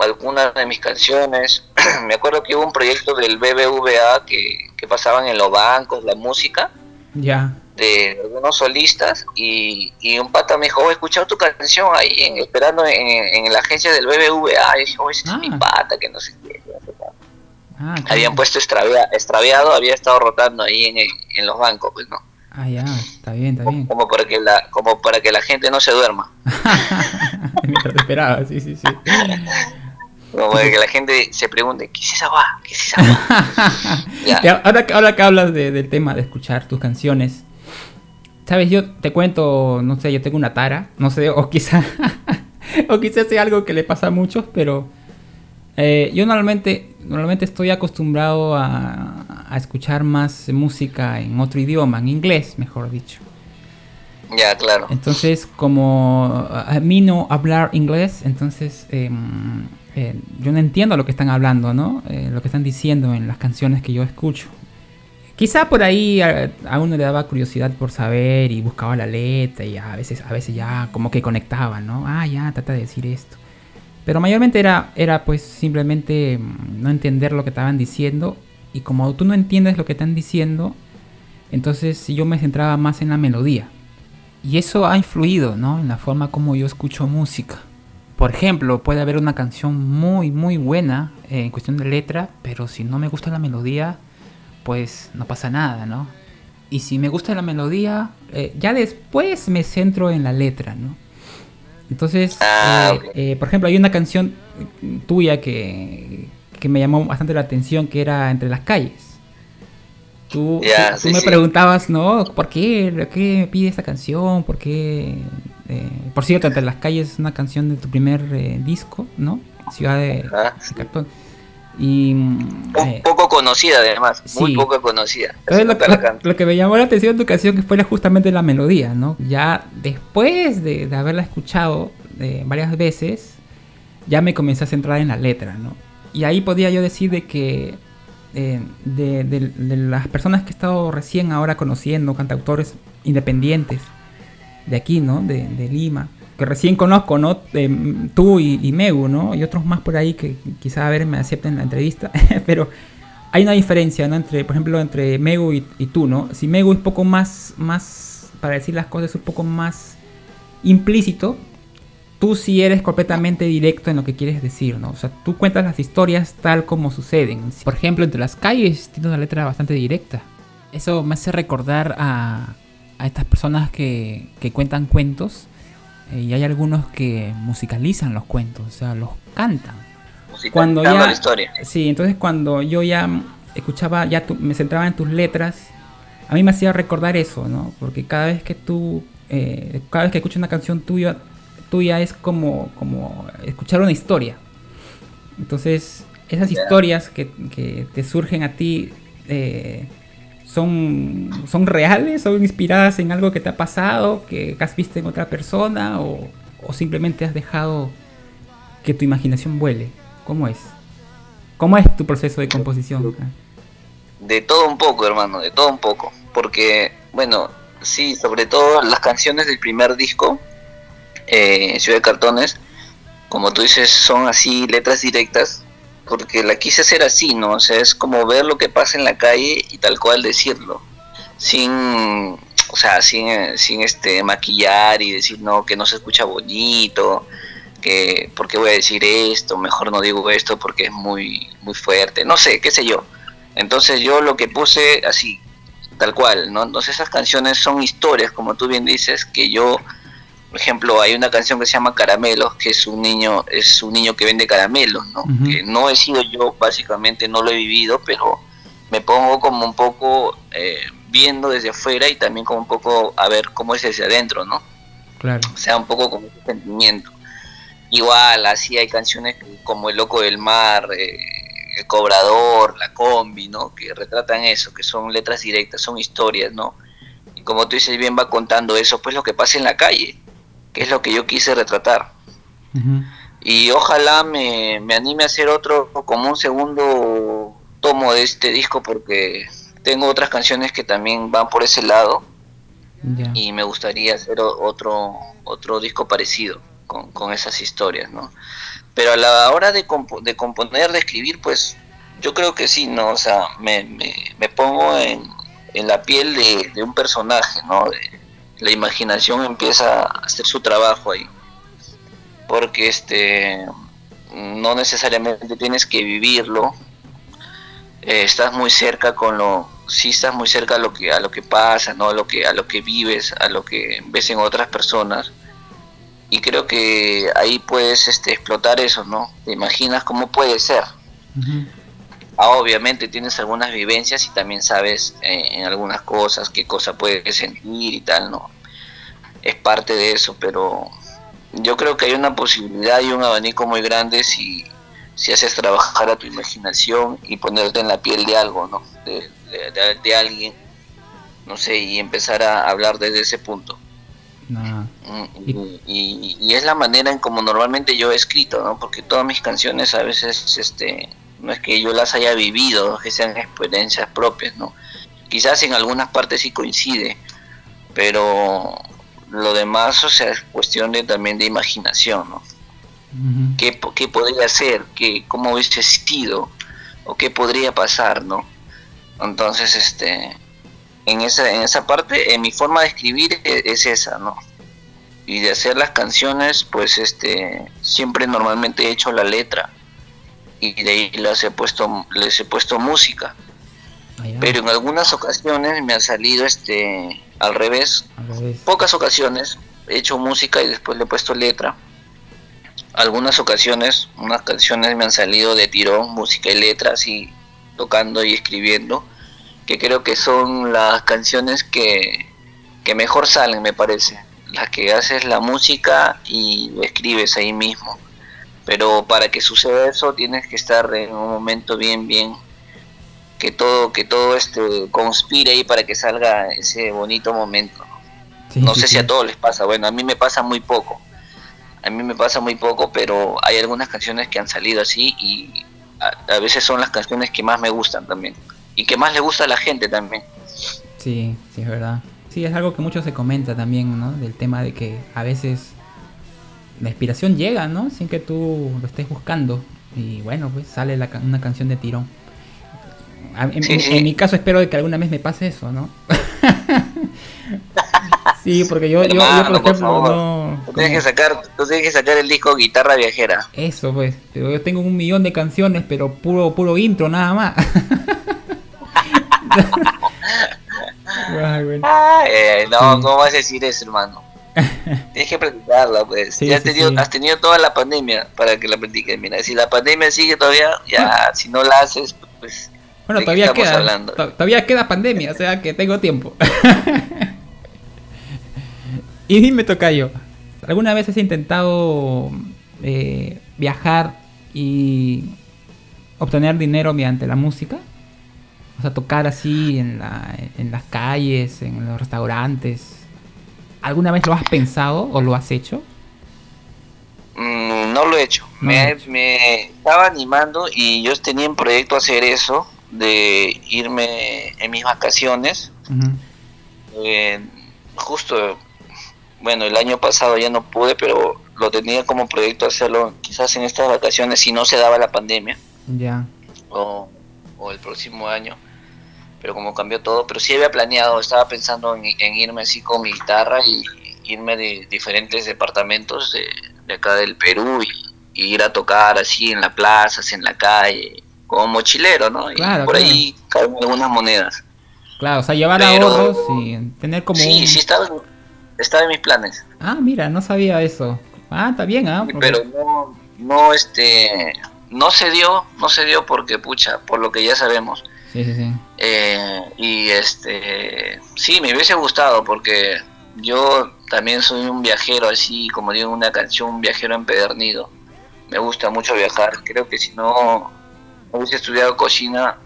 C: algunas de mis canciones. Me acuerdo que hubo un proyecto del BBVA que, que pasaban en los bancos la música.
B: Ya
C: de algunos solistas y, y, un pata me dijo, oh, he escuchado tu canción ahí en, esperando en, en, la agencia del BBVA y dije, oh, ese es mi ah. pata, que no sé qué. Ah, Habían puesto extraviado, había estado rotando ahí en, en los bancos, pues no.
B: Ah, ya, está bien, está bien.
C: Como para que la, como para que la gente no se duerma.
B: Mientras esperaba, sí, sí, sí.
C: Como para que la gente se pregunte, ¿qué es esa agua? ¿Qué es esa agua?
B: ahora, ahora que hablas de, del tema de escuchar tus canciones, Sabes, yo te cuento, no sé, yo tengo una tara, no sé, o quizá, o quizá sea algo que le pasa a muchos, pero eh, yo normalmente, normalmente estoy acostumbrado a, a, escuchar más música en otro idioma, en inglés, mejor dicho.
C: Ya, claro.
B: Entonces, como a mí no hablar inglés, entonces em, eh, yo no entiendo lo que están hablando, ¿no? Eh, lo que están diciendo en las canciones que yo escucho. Quizá por ahí a, uno le daba curiosidad por saber y buscaba la letra y a veces, a veces ya como que conectaba, ¿no? Ah, ya, trata de decir esto. Pero mayormente era, era pues simplemente mm, no entender lo que estaban diciendo y como tú no entiendes lo que están diciendo, entonces yo me centraba más en la melodía. Y eso ha influido, ¿no? En la forma como yo escucho música. Por ejemplo, puede haber una canción muy, muy buena en cuestión de letra, pero si no me gusta la melodía, pues no pasa nada, ¿no? Y si me gusta la melodía, eh, ya después me centro en la letra, ¿no? Entonces, ah, eh, eh, por ejemplo, hay una canción tuya que, que, me llamó bastante la atención, que era Entre las calles. Tú, tú, me preguntabas, ¿no? ¿Por qué? ¿Qué me pide esta canción? ¿Por qué? por cierto, Entre las calles es una canción de tu primer disco, ¿no? Ciudad de, de Cartón. Y,
C: eh, poco conocida además, muy poco conocida.
B: lo, que me llamó la atención de tu canción que fue justamente la melodía, ¿no? Ya después de, haberla escuchado eh, varias veces, ya me comencé a centrar en la letra, ¿no? Y ahí podía yo decir de que eh, de, las personas que he estado recién ahora conociendo, cantautores independientes de aquí, ¿no? De, Lima, que recién conozco, ¿no? tú y, y, Megu, ¿no? Y otros más por ahí que quizá a ver me acepten la entrevista, pero hay una diferencia, ¿no? Entre, por ejemplo, entre Megu y, tú, ¿no? Si Megu es un poco más, más, para decir las cosas, un poco más implícito, tú sí eres completamente directo en lo que quieres decir, ¿no? O sea, tú cuentas las historias tal como suceden. Por ejemplo, entre las calles tiene una letra bastante directa. Eso me hace recordar a, estas personas que, que cuentan cuentos eh, y hay algunos que musicalizan los cuentos, o sea, los cantan.
C: Cuando ya, la historia.
B: Sí, entonces cuando yo ya escuchaba, ya me centraba en tus letras, a mí me hacía recordar eso, ¿no? Porque cada vez que tú, eh, cada vez que escucho una canción tuya, tuya es como, como escuchar una historia. Entonces, esas historias que, que, te surgen a ti eh, son, son reales, son inspiradas en algo que te ha pasado, que has visto en otra persona o, o simplemente has dejado que tu imaginación vuele. ¿Cómo es? ¿Cómo es tu proceso de composición?
C: De todo un poco, hermano, de todo un poco. Porque, bueno, sí, sobre todo las canciones del primer disco, eh, Ciudad de Cartones, como tú dices, son así letras directas, porque la quise hacer así, ¿no? O sea, es como ver lo que pasa en la calle y tal cual decirlo, sin, o sea, sin, sin este maquillar y decir, no, que no se escucha bonito, que, ¿por qué voy a decir esto? Mejor no digo esto porque es muy, muy fuerte, no sé, qué sé yo. Entonces yo lo que puse así, tal cual, ¿no? Entonces esas canciones son historias, como tú bien dices, que yo por ejemplo, hay una canción que se llama Caramelos, que es un niño, es un niño que vende caramelos, ¿no? Que no he sido yo, básicamente no lo he vivido, pero me pongo como un poco eh, viendo desde afuera y también como un poco a ver cómo es desde adentro, ¿no?
B: Claro.
C: O sea, un poco como ese sentimiento. Igual, así hay canciones como El Loco del Mar, eh, El Cobrador, La Combi, ¿no? Que retratan eso, que son letras directas, son historias, ¿no? Y como tú dices bien, va contando eso, pues lo que pasa en la calle que es lo que yo quise retratar. Y ojalá me, anime a hacer otro, como un segundo tomo de este disco, porque tengo otras canciones que también van por ese lado. Y me gustaría hacer otro, otro disco parecido con, esas historias, ¿no? Pero a la hora de, de componer, de escribir, pues yo creo que sí, ¿no? O sea, me, me, pongo en, la piel de, de un personaje, ¿no? la imaginación empieza a hacer su trabajo ahí. Porque este no necesariamente tienes que vivirlo. Eh, estás muy cerca con lo sí estás muy cerca a lo que a lo que pasa, ¿no? A lo que a lo que vives, a lo que ves en otras personas. Y creo que ahí puedes este explotar eso, ¿no? Te imaginas cómo puede ser. Ah, obviamente tienes algunas vivencias y también sabes eh, en algunas cosas qué cosa puedes sentir y tal, ¿no? Es parte de eso, pero yo creo que hay una posibilidad y un abanico muy grande si, si haces trabajar a tu imaginación y ponerte en la piel de algo, ¿no? De, de, alguien, no sé, y empezar a hablar desde ese punto. Y, y, es la manera en como normalmente yo he escrito, ¿no? Porque todas mis canciones a veces, este, no es que yo las haya vivido, que sean experiencias propias, ¿no? Quizás en algunas partes sí coincide, pero lo demás, o sea, es cuestión de, también de imaginación, ¿no? ¿Qué, podría ser? ¿Qué, ¿Cómo hubiese sido? ¿O qué podría pasar, no? Entonces, este, en esa, en esa parte, en mi forma de escribir es, es esa, ¿no? Y de hacer las canciones, pues, este, siempre normalmente he hecho la letra y de ahí les he puesto, les he puesto música. Pero en algunas ocasiones me ha salido este al revés. Pocas ocasiones he hecho música y después le he puesto letra. Algunas ocasiones, unas canciones me han salido de tirón, música y letra, así tocando y escribiendo, que creo que son las canciones que, que mejor salen, me parece. Las que haces la música y escribes ahí mismo. Pero para que suceda eso tienes que estar en un momento bien bien que todo que todo este conspire ahí para que salga ese bonito momento. No sé si a todos les pasa. Bueno a mí me pasa muy poco. A mí me pasa muy poco pero hay algunas canciones que han salido así y a, veces son las canciones que más me gustan también y que más le gusta a la gente también.
B: Sí, sí, es verdad. Sí, es algo que mucho se comenta también, ¿no? Del tema de que a veces la inspiración llega, ¿no? Sin que tú lo estés buscando. Y bueno, pues sale una canción de tirón. En, mi caso espero de que alguna vez me pase eso, ¿no? sí, porque yo, yo, por ejemplo, no...
C: Tú tienes, que sacar, tú tienes que sacar el disco Guitarra Viajera.
B: Eso, pues. Pero yo tengo un millón de canciones, pero puro, puro intro, nada más.
C: Ay, no, ¿cómo vas a decir eso, hermano? Tienes que practicarla, pues. ya has, tenido, has tenido toda la pandemia para que la practiques. Mira, si la pandemia sigue todavía, ya, si no la haces, pues.
B: Bueno, todavía queda, todavía queda pandemia, o sea que tengo tiempo. y dime, Tocayo, ¿alguna vez has intentado eh, viajar y obtener dinero mediante la música? O sea, tocar así en, la, en las calles, en los restaurantes. ¿Alguna vez lo has pensado o lo has hecho?
C: Mm, no lo he hecho. me, me, estaba animando y yo tenía en proyecto hacer eso, de irme en mis vacaciones. Eh, justo, bueno, el año pasado ya no pude, pero lo tenía como proyecto hacerlo quizás en estas vacaciones si no se daba la pandemia.
B: Ya.
C: O, o el próximo año pero como cambió todo, pero sí había planeado, estaba pensando en, irme así con mi guitarra y irme de diferentes departamentos de, acá del Perú y, ir a tocar así en la plaza, en la calle, como mochilero, ¿no? y por ahí caen algunas monedas.
B: Claro, o sea, llevar ahorros y tener como
C: Sí, sí, estaba, estaba en mis planes.
B: Ah, mira, no sabía eso. Ah, está bien, ¿ah?
C: Pero no, no, este, no se dio, no se dio porque, pucha, por lo que ya sabemos
B: Sí, sí, sí.
C: Eh, y este, sí, me hubiese gustado porque yo también soy un viajero, así como digo una canción, un viajero empedernido. Me gusta mucho viajar. Creo que si no hubiese estudiado cocina,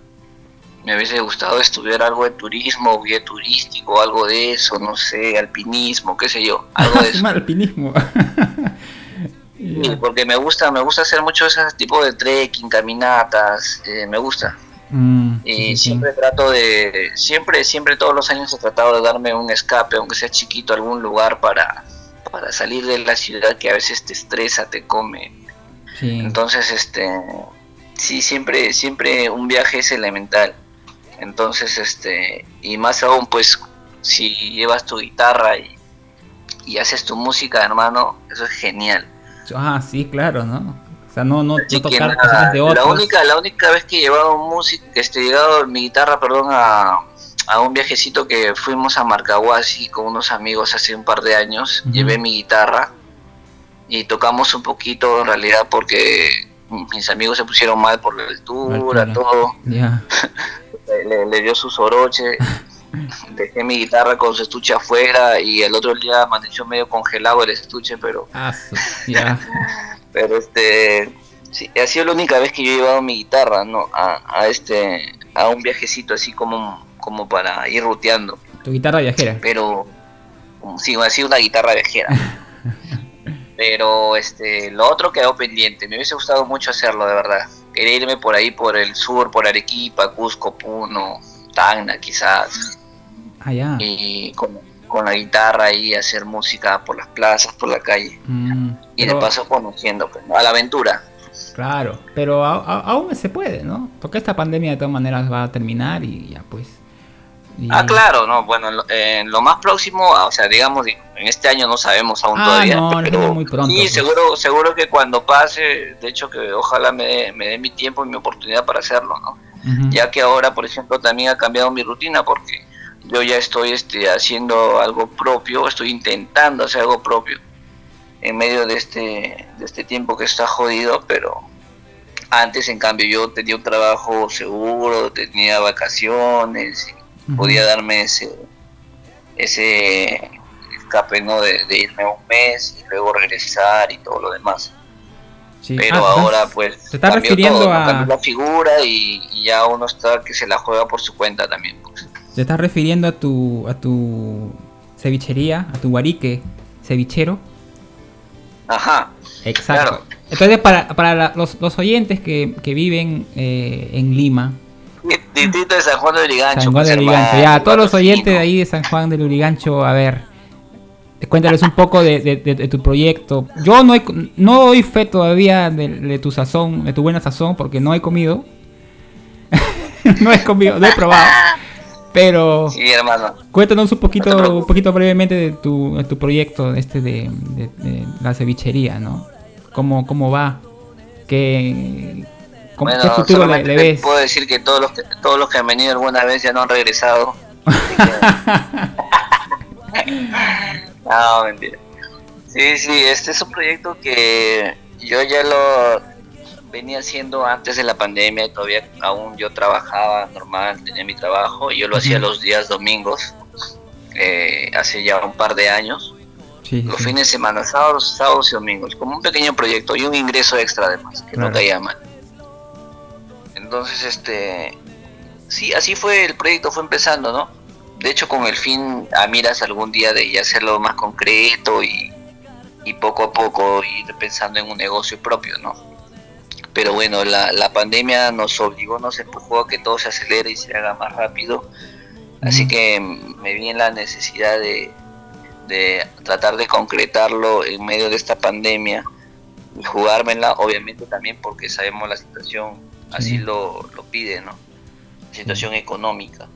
C: me hubiese gustado estudiar algo de turismo, guía turístico, algo de eso, no sé, alpinismo, qué sé yo, algo de eso.
B: alpinismo.
C: porque me gusta, me gusta hacer mucho ese tipo de trekking, caminatas, eh, me gusta.
B: Mm,
C: y siempre trato de, siempre, siempre todos los años he tratado de darme un escape, aunque sea chiquito, algún lugar para, para salir de la ciudad que a veces te estresa, te come. Entonces, este, sí, siempre, siempre un viaje es elemental. Entonces, este, y más aún, pues, si llevas tu guitarra y, y haces tu música, hermano, eso es genial.
B: Ah, sí, claro, ¿no? no, no,
C: tocar de otros. La única, la única vez que he llevado música, este, llegado mi guitarra, perdón, a, a un viajecito que fuimos a Marcahuasi con unos amigos hace un par de años, llevé mi guitarra y tocamos un poquito en realidad porque mis amigos se pusieron mal por la altura, todo. le, dio su soroche. Dejé mi guitarra con su estuche afuera y el otro día amaneció medio congelado el estuche, pero.
B: Ah.
C: Pero este, sí, ha sido la única vez que yo he llevado mi guitarra, ¿no? A, este, a un viajecito así como, como para ir ruteando.
B: ¿Tu guitarra viajera?
C: Pero, sí, ha sido una guitarra viajera. Pero este, lo otro quedó pendiente. Me hubiese gustado mucho hacerlo, de verdad. Quería irme por ahí, por el sur, por Arequipa, Cusco, Puno, Tacna, quizás. Ah, y con, con la guitarra y hacer música por las plazas, por la calle.
B: Mm,
C: y de paso conociendo pues, a la aventura.
B: Claro, pero aún se puede, ¿no? Porque esta pandemia de todas maneras va a terminar y ya pues.
C: Ah, claro, no, bueno, en lo, más próximo, o sea, digamos, en este año no sabemos aún ah, todavía.
B: No, pero muy pronto.
C: Sí, pues. seguro, seguro que cuando pase, de hecho que ojalá me, me dé mi tiempo y mi oportunidad para hacerlo, ¿no? Ya que ahora, por ejemplo, también ha cambiado mi rutina porque yo ya estoy este, haciendo algo propio, estoy intentando hacer algo propio en medio de este, de este tiempo que está jodido, pero antes en cambio yo tenía un trabajo seguro, tenía vacaciones, podía darme ese, ese escape ¿no? De, irme un mes y luego regresar y todo lo demás. Pero ah, ahora pues
B: se está refiriendo a
C: la figura y, y, ya uno está que se la juega por su cuenta también. Pues.
B: ¿Te estás refiriendo a tu, a tu cevichería, a tu guarique cevichero?
C: Ajá.
B: Exacto. Entonces, para, para los, los, oyentes que, que viven eh, en Lima.
C: Distrito de San Juan de Urigancho.
B: San Juan de Urigancho. Ya, todos los oyentes de ahí de San Juan de Urigancho, a ver, cuéntales un poco de, de, de, tu proyecto. Yo no, he, no doy fe todavía de, tu sazón, de tu buena sazón, porque no he comido. no he comido, no he probado. Pero
C: sí, hermano.
B: cuéntanos un poquito, un poquito brevemente de tu, de tu proyecto este de, la cevichería, ¿no? ¿Cómo, cómo va? ¿Qué,
C: bueno, ¿qué futuro le, ves? Puedo decir que todos los que todos los que han venido alguna vez ya no han regresado. no, mentira. Sí, sí, este es un proyecto que yo ya lo venía haciendo antes de la pandemia todavía aún yo trabajaba normal, tenía mi trabajo, y yo lo hacía los días domingos, eh, hace ya un par de años, los fines de semana, sábados, sábados y domingos, como un pequeño proyecto y un ingreso extra además, que no caía mal. Entonces, este, sí, así fue el proyecto, fue empezando, ¿no? De hecho, con el fin a miras algún día de hacerlo más concreto y, y poco a poco ir pensando en un negocio propio, ¿no? Pero bueno, la, la pandemia nos obligó, nos empujó a que todo se acelere y se haga más rápido. Así que me vi en la necesidad de, de tratar de concretarlo en medio de esta pandemia y jugármela, obviamente también porque sabemos la situación así lo, lo pide, ¿no? situación económica.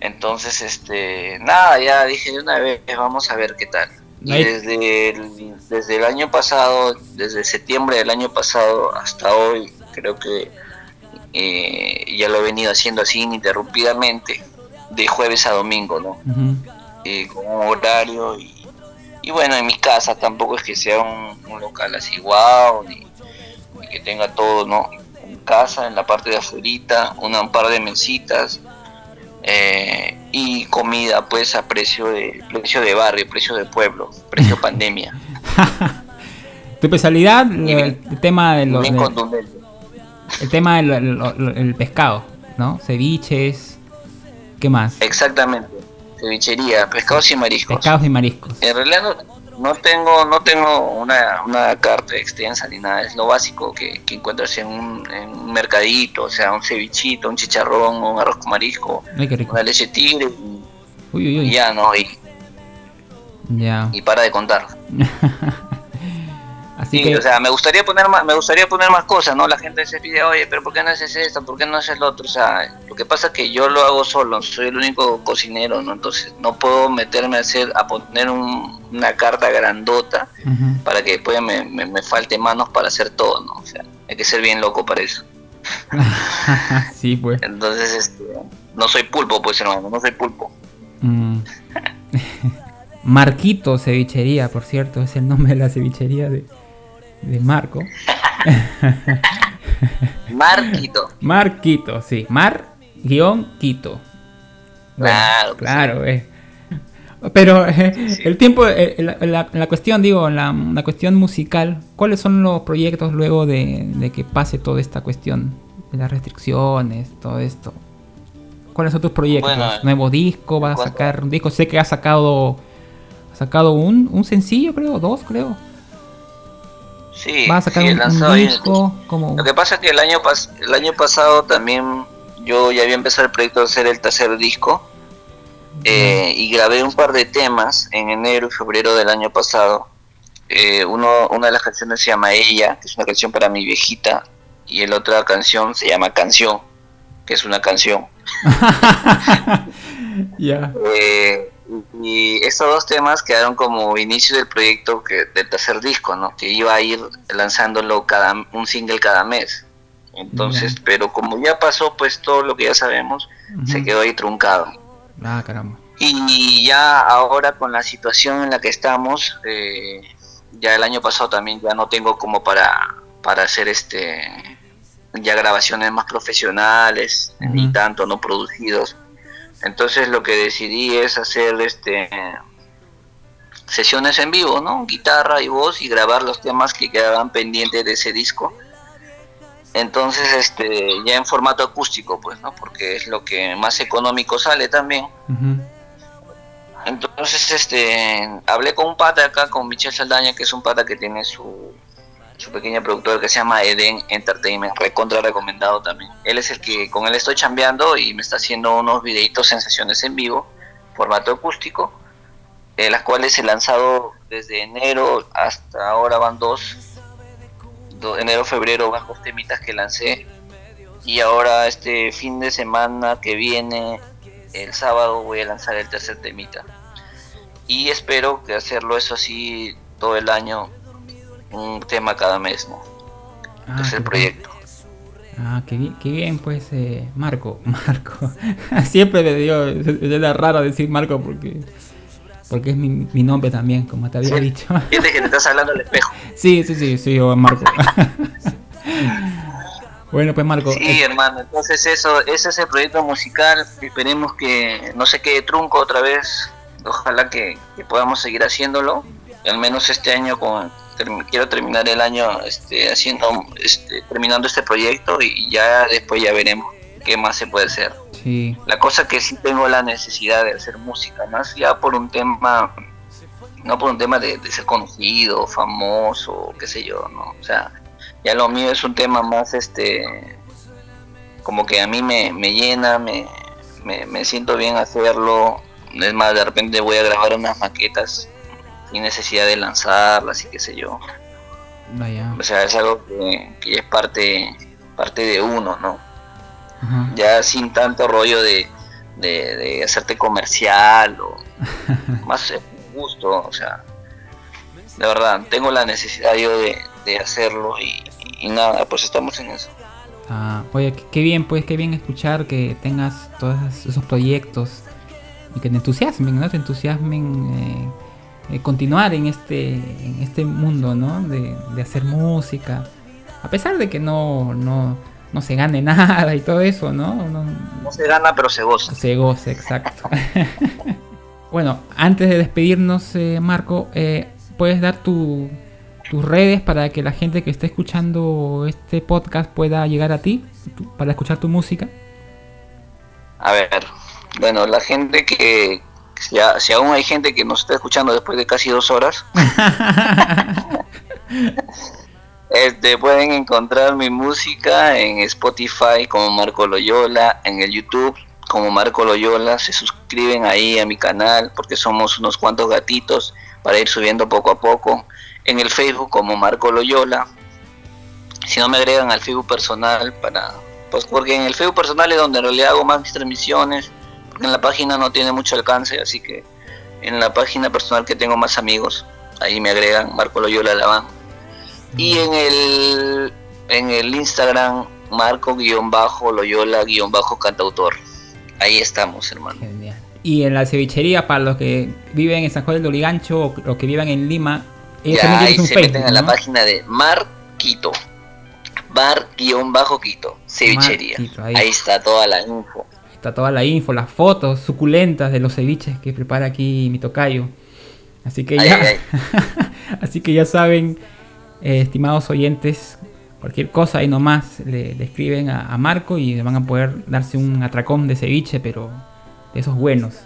C: Entonces, este, nada, ya dije de una vez, vamos a ver qué tal. Y desde el, desde el año pasado, desde septiembre del año pasado hasta hoy, creo que eh, ya lo he venido haciendo así ininterrumpidamente, de jueves a domingo, ¿no? Eh, con un horario y, y, bueno, en mi casa tampoco es que sea un, local así guau, ni, que tenga todo, ¿no? En casa, en la parte de afuera, una, un par de mesitas, eh, y comida pues a precio de precio de barrio, precio de pueblo, precio pandemia.
B: tu especialidad el, tema de los el tema del pescado, ¿no? Ceviches, ¿qué más?
C: Exactamente, cevichería, pescados y mariscos.
B: Pescados y mariscos.
C: En realidad no, no tengo no tengo una, una, carta extensa ni nada, es lo básico que, que encuentras en un, en un, mercadito, o sea, un cevichito, un chicharrón, un arroz con marisco, una leche tigre y, ya, ¿no? Y,
B: ya.
C: y para de contar. Así o sea, me gustaría poner más, me gustaría poner más cosas, ¿no? La gente se pide, oye, pero ¿por qué no haces esto? ¿Por qué no haces lo otro? O sea, lo que pasa es que yo lo hago solo, soy el único cocinero, ¿no? Entonces no puedo meterme a hacer, a poner una carta grandota para que después me, me, falte manos para hacer todo, ¿no? O sea, hay que ser bien loco para eso.
B: sí, pues.
C: Entonces, este, no soy pulpo, pues hermano, no soy pulpo.
B: Mm. Marquito Cevichería, por cierto, es el nombre de la cevichería de, de Marco.
C: Marquito.
B: Marquito, sí. Mar guion Quito.
C: claro.
B: Pues claro, eh. Pero eh, el tiempo, eh, la, la, cuestión, digo, la, la, cuestión musical, ¿cuáles son los proyectos luego de, de, que pase toda esta cuestión de las restricciones, todo esto? ¿Cuáles son tus proyectos? ¿Nuevo disco? ¿Vas a sacar un disco? Sé que has sacado, has sacado un, un sencillo, creo, dos, creo.
C: Sí, a sacar un, disco? Lo que pasa es que el año, el año pasado también yo ya había empezado el proyecto de hacer el tercer disco eh, y grabé un par de temas en enero y febrero del año pasado. Eh, uno, una de las canciones se llama Ella, que es una canción para mi viejita, y la otra canción se llama Canción, que es una canción.
B: Ya.
C: Eh, y estos dos temas quedaron como inicio del proyecto que, del tercer disco, ¿no? Que iba a ir lanzándolo cada un single cada mes. Entonces, pero como ya pasó pues todo lo que ya sabemos, se quedó ahí truncado.
B: Ah, caramba.
C: Y ya ahora con la situación en la que estamos, eh, ya el año pasado también ya no tengo como para, para hacer este ya grabaciones más profesionales, ni tanto no producidos. Entonces lo que decidí es hacer este sesiones en vivo, ¿no? Guitarra y voz y grabar los temas que quedaban pendientes de ese disco. Entonces, este, ya en formato acústico, pues, ¿no? Porque es lo que más económico sale también. Entonces, este, hablé con un pata acá, con Michel Saldaña, que es un pata que tiene su, su pequeña productora que se llama Eden Entertainment, recontra recomendado también. Él es el que con él estoy chambeando y me está haciendo unos videitos sensaciones en vivo, formato acústico, las cuales he lanzado desde enero hasta ahora van dos, enero, febrero van dos temitas que lancé. Y ahora este fin de semana que viene, el sábado voy a lanzar el tercer temita. Y espero que hacerlo eso así todo el año un tema cada mes, ¿no? Ah, es el proyecto.
B: Ah, qué bien, qué bien pues, eh, Marco, Marco. Siempre le digo, es raro decir Marco porque porque es mi, mi nombre también, como te había dicho.
C: Fíjate que te estás hablando al espejo.
B: Sí, sí, sí, sí, yo, Marco. bueno, pues Marco.
C: Sí, eh, hermano, entonces eso, ese es el proyecto musical. Esperemos que no se quede trunco otra vez. Ojalá que, que podamos seguir haciéndolo. Al menos este año con, quiero terminar el año este, haciendo, este, terminando este proyecto y ya después ya veremos qué más se puede hacer. Sí. La cosa que sí tengo la necesidad de hacer música, más ya por un tema, no por un tema de, ser conocido, famoso, qué sé yo, ¿no? O sea, ya lo mío es un tema más, este, como que a mí me, me llena, me, me, me siento bien hacerlo. Es más, de repente voy a grabar unas maquetas sin necesidad de lanzarlas y qué sé yo. O sea, es algo que, es parte, parte de uno, ¿no? Ya sin tanto rollo de, de, hacerte comercial o más gusto, o sea, de verdad, tengo la necesidad yo de, hacerlo y, nada, pues estamos en eso.
B: Ah, oye, qué bien, pues qué bien escuchar que tengas todos esos proyectos y que te entusiasmen, ¿no? Te entusiasmen eh, continuar en este, en este mundo, ¿no? De, hacer música. A pesar de que no, no, no se gane nada y todo eso, ¿no?
C: No, se gana, pero se goza.
B: Se goza, exacto. bueno, antes de despedirnos, eh, Marco, eh, ¿puedes dar tus redes para que la gente que esté escuchando este podcast pueda llegar a ti para escuchar tu música?
C: A ver, bueno, la gente que, si, aún hay gente que nos está escuchando después de casi dos horas, este, pueden encontrar mi música en Spotify como Marco Loyola, en el YouTube como Marco Loyola, se suscriben ahí a mi canal porque somos unos cuantos gatitos para ir subiendo poco a poco, en el Facebook como Marco Loyola, si no me agregan al Facebook personal para pues porque en el Facebook personal es donde en realidad hago más mis transmisiones en la página no tiene mucho alcance, así que en la página personal que tengo más amigos, ahí me agregan Marco Loyola Laván. Y en el, en el Instagram, Marco-Loyola-Cantautor. Ahí estamos, hermano.
B: Y en la cevichería, para los que viven en San Juan del Doligancho o los que vivan en Lima,
C: ya, ahí se meten en la página de Marquito. Bar-Quito, cevichería. ahí está toda la info.
B: Está toda la info, las fotos suculentas de los ceviches que prepara aquí mi tocayo. Así que ya, así que ya saben, eh, estimados oyentes, cualquier cosa ahí nomás le, escriben a, Marco y van a poder darse un atracón de ceviche, pero de esos buenos.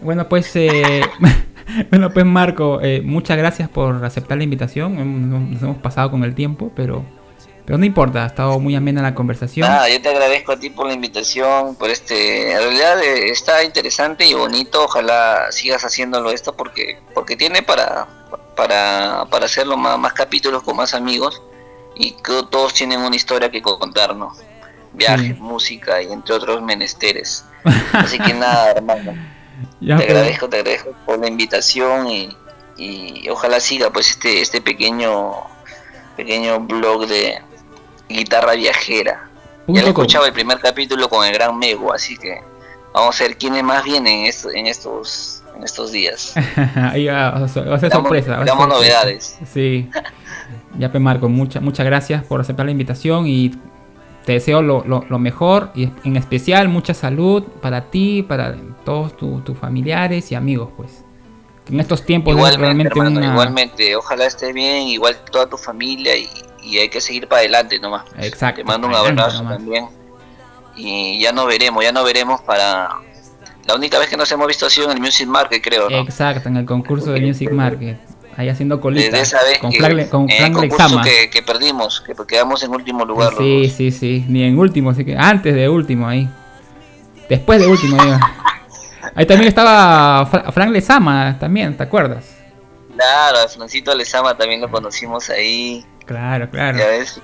B: Bueno, pues, eh, bueno, pues Marco, eh, muchas gracias por aceptar la invitación. Nos hemos pasado con el tiempo, pero pero no importa, ha estado muy amena la conversación.
C: Nada, yo te agradezco a ti por la invitación, por este, en realidad eh, está interesante y bonito, ojalá sigas haciéndolo esto porque porque tiene para para, para hacerlo más, más capítulos con más amigos y que todos tienen una historia que contarnos. Viajes, música y entre otros menesteres. Así que nada, hermano. te agradezco, te agradezco por la invitación y, y ojalá siga pues este este pequeño pequeño blog de, guitarra viajera. ya he escuchado el primer capítulo con el gran Mego, así que vamos a ver quiénes más vienen en, en estos en estos días.
B: Ahí va, a ser sorpresa.
C: Damos novedades.
B: Sí. ya, Marco, muchas muchas gracias por aceptar la invitación y te deseo lo, lo, mejor y en especial mucha salud para ti, para todos tus familiares y amigos, pues. En estos tiempos
C: igualmente, realmente igualmente, ojalá esté bien, igual toda tu familia y, y hay que seguir para adelante nomás.
B: Exacto.
C: Te mando un abrazo también. Y ya no veremos, ya no veremos para... La única vez que nos hemos visto ha sido en el Music Market, creo.
B: Exacto, en el concurso de Music Market. Ahí haciendo colita.
C: Desde esa vez
B: con
C: que,
B: Frank, con
C: en
B: Frank
C: el concurso
B: Lexama.
C: que, que perdimos, que quedamos en último lugar.
B: Sí, sí, sí. Ni en último, así que antes de último ahí. Después de último, digo. Ahí también estaba Fra- Frank Lezama, también, ¿te acuerdas?
C: Claro, a Francito Lezama también lo conocimos ahí,
B: Claro, claro.
C: ya ves.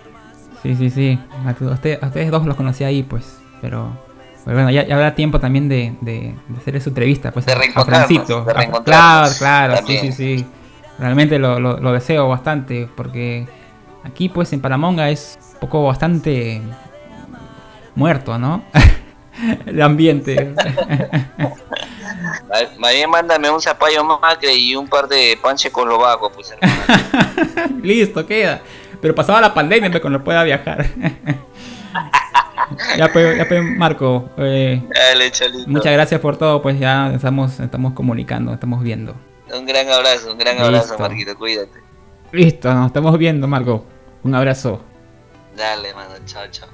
B: Sí, sí, sí. A, usted- ustedes dos los conocí ahí, pues. Pero, bueno, ya, ya habrá tiempo también de, de, de hacerle su entrevista, pues.
C: De
B: a
C: reencontrarnos, de
B: A-
C: reencontrarnos
B: claro, claro, sí, sí, sí. Realmente lo, lo, lo deseo bastante, porque aquí, pues, en Paramonga es un poco bastante muerto, ¿no? El ambiente.
C: Ma- Más bien mándame un zapallo macre y un par de panche colobaco, pues hermano.
B: Listo, queda. Pero pasaba la pandemia pues, cuando pueda viajar. ya pues, ya pues, Marco. eh,
C: Dale,
B: muchas gracias por todo, pues ya estamos, estamos comunicando, estamos viendo.
C: Un gran abrazo, un gran abrazo. Marquito, cuídate.
B: Listo, nos estamos viendo, Marco. Un abrazo.
C: Dale, mano, chao, chao.